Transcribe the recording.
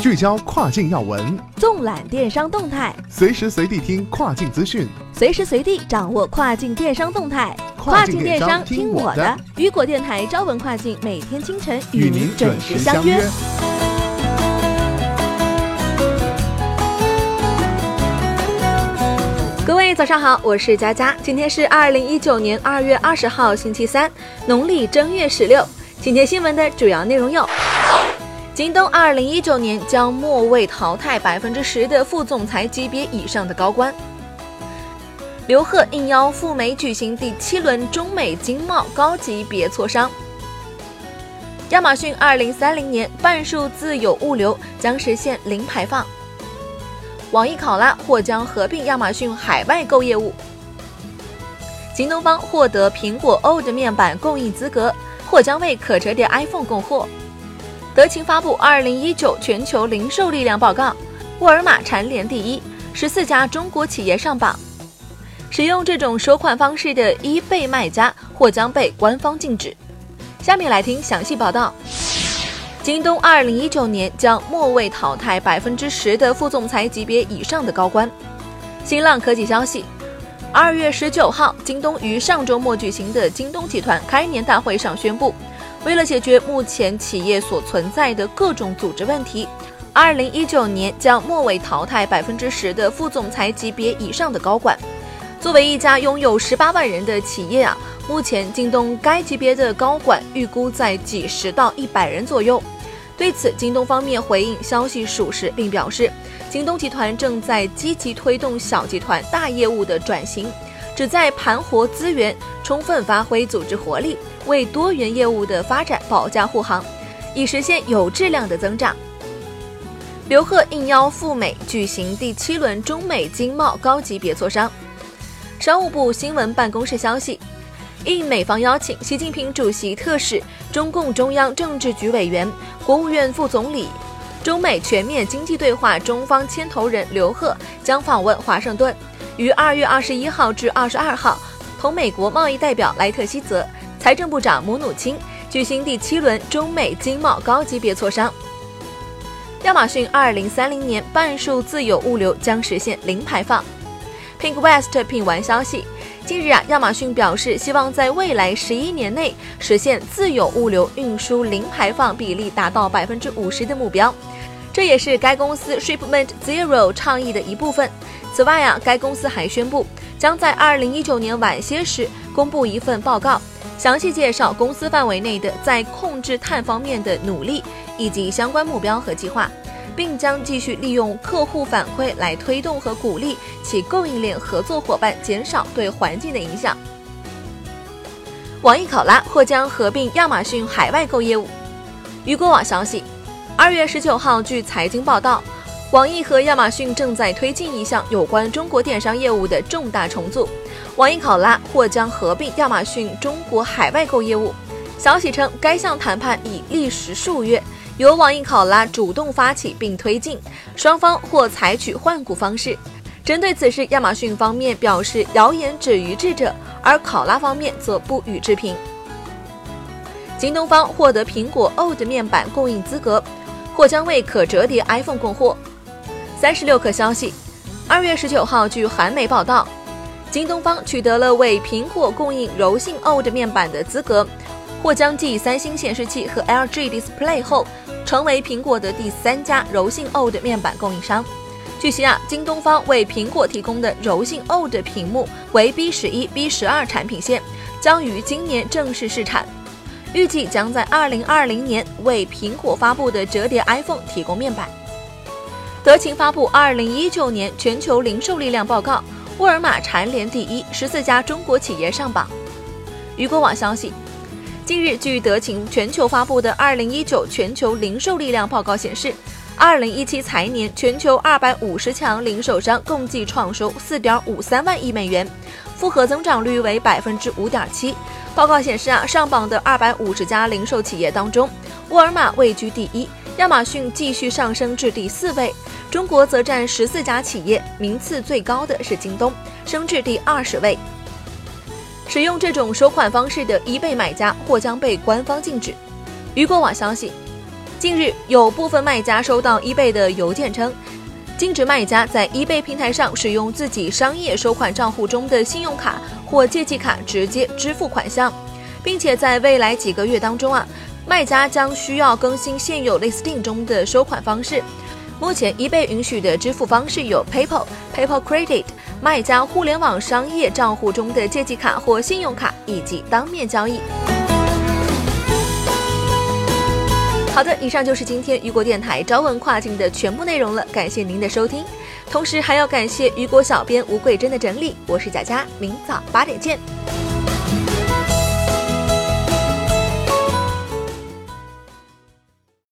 聚焦跨境要闻，纵览电商动态，随时随地听跨境资讯，随时随地掌握跨境电商动态。跨境电商听我的，雨果电台朝闻跨境，每天清晨与您准时相约。各位早上好，我是佳佳，今天是二零一九年二月二十号星期三，农历正月十六。今天新闻的主要内容有。京东二零一九年将末位淘汰百分之十的副总裁级别以上的高官。刘鹤应邀赴美举行第七轮中美经贸高级别磋商。亚马逊二零三零年半数自有物流将实现零排放。网易考拉或将合并亚马逊海外购业务。京东方获得苹果 Old 面板供应资格，或将为可折叠 iPhone 供货。德勤发布二零一九全球零售力量报告，沃尔玛蝉联第一，十四家中国企业上榜。使用这种收款方式的 eBay 卖家或将被官方禁止。下面来听详细报道。京东二零一九年将末位淘汰百分之十的副总裁级别以上的高官。新浪科技消息，二月十九号，京东于上周末举行的京东集团开年大会上宣布。为了解决目前企业所存在的各种组织问题，二零一九年将末尾淘汰百分之十的副总裁级别以上的高管。作为一家拥有十八万人的企业啊，目前京东该级别的高管预估在几十到一百人左右。对此，京东方面回应消息属实，并表示，京东集团正在积极推动小集团大业务的转型，旨在盘活资源，充分发挥组织活力。为多元业务的发展保驾护航，以实现有质量的增长。刘鹤应邀赴美举行第七轮中美经贸高级别磋商。商务部新闻办公室消息，应美方邀请，习近平主席特使、中共中央政治局委员、国务院副总理、中美全面经济对话中方牵头人刘鹤将访问华盛顿，于二月二十一号至二十二号同美国贸易代表莱特希泽。财政部长姆努钦举行第七轮中美经贸高级别磋商。亚马逊二零三零年半数自有物流将实现零排放。Pink West 品玩消息，近日啊，亚马逊表示希望在未来十一年内实现自有物流运输零排放比例达到百分之五十的目标，这也是该公司 Shipment Zero 倡议的一部分。此外啊，该公司还宣布将在二零一九年晚些时公布一份报告。详细介绍公司范围内的在控制碳方面的努力以及相关目标和计划，并将继续利用客户反馈来推动和鼓励其供应链合作伙伴减少对环境的影响。网易考拉或将合并亚马逊海外购业务。雨果网消息，二月十九号，据财经报道，网易和亚马逊正在推进一项有关中国电商业务的重大重组。网易考拉或将合并亚马逊中国海外购业务。消息称，该项谈判已历时数月，由网易考拉主动发起并推进，双方或采取换股方式。针对此事，亚马逊方面表示谣言止于智者，而考拉方面则不予置评。京东方获得苹果 Old 面板供应资格，或将为可折叠 iPhone 供货。三十六氪消息，二月十九号，据韩媒报道。京东方取得了为苹果供应柔性 OLED 面板的资格，或将继三星显示器和 LG Display 后，成为苹果的第三家柔性 OLED 面板供应商。据悉啊，京东方为苹果提供的柔性 OLED 屏幕为 B 十一、B 十二产品线，将于今年正式试产，预计将在二零二零年为苹果发布的折叠 iPhone 提供面板。德勤发布二零一九年全球零售力量报告。沃尔玛蝉联第一，十四家中国企业上榜。雨果网消息，近日，据德勤全球发布的《二零一九全球零售力量报告》显示，二零一七财年全球二百五十强零售商共计创收四点五三万亿美元，复合增长率为百分之五点七。报告显示啊，上榜的二百五十家零售企业当中，沃尔玛位居第一，亚马逊继续上升至第四位。中国则占十四家企业，名次最高的是京东，升至第二十位。使用这种收款方式的 eBay 买家或将被官方禁止。雨果网消息，近日，有部分卖家收到 eBay 的邮件称，禁止卖家在 eBay 平台上使用自己商业收款账户中的信用卡或借记卡直接支付款项，并且在未来几个月当中啊，卖家将需要更新现有 listing 中的收款方式。目前，eBay 允许的支付方式有 PayPal、PayPal Credit、卖家互联网商业账户中的借记卡或信用卡以及当面交易。好的，以上就是今天雨果电台朝闻跨境的全部内容了，感谢您的收听，同时还要感谢雨果小编吴桂珍的整理。我是贾佳，明早八点见。